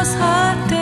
los jardines.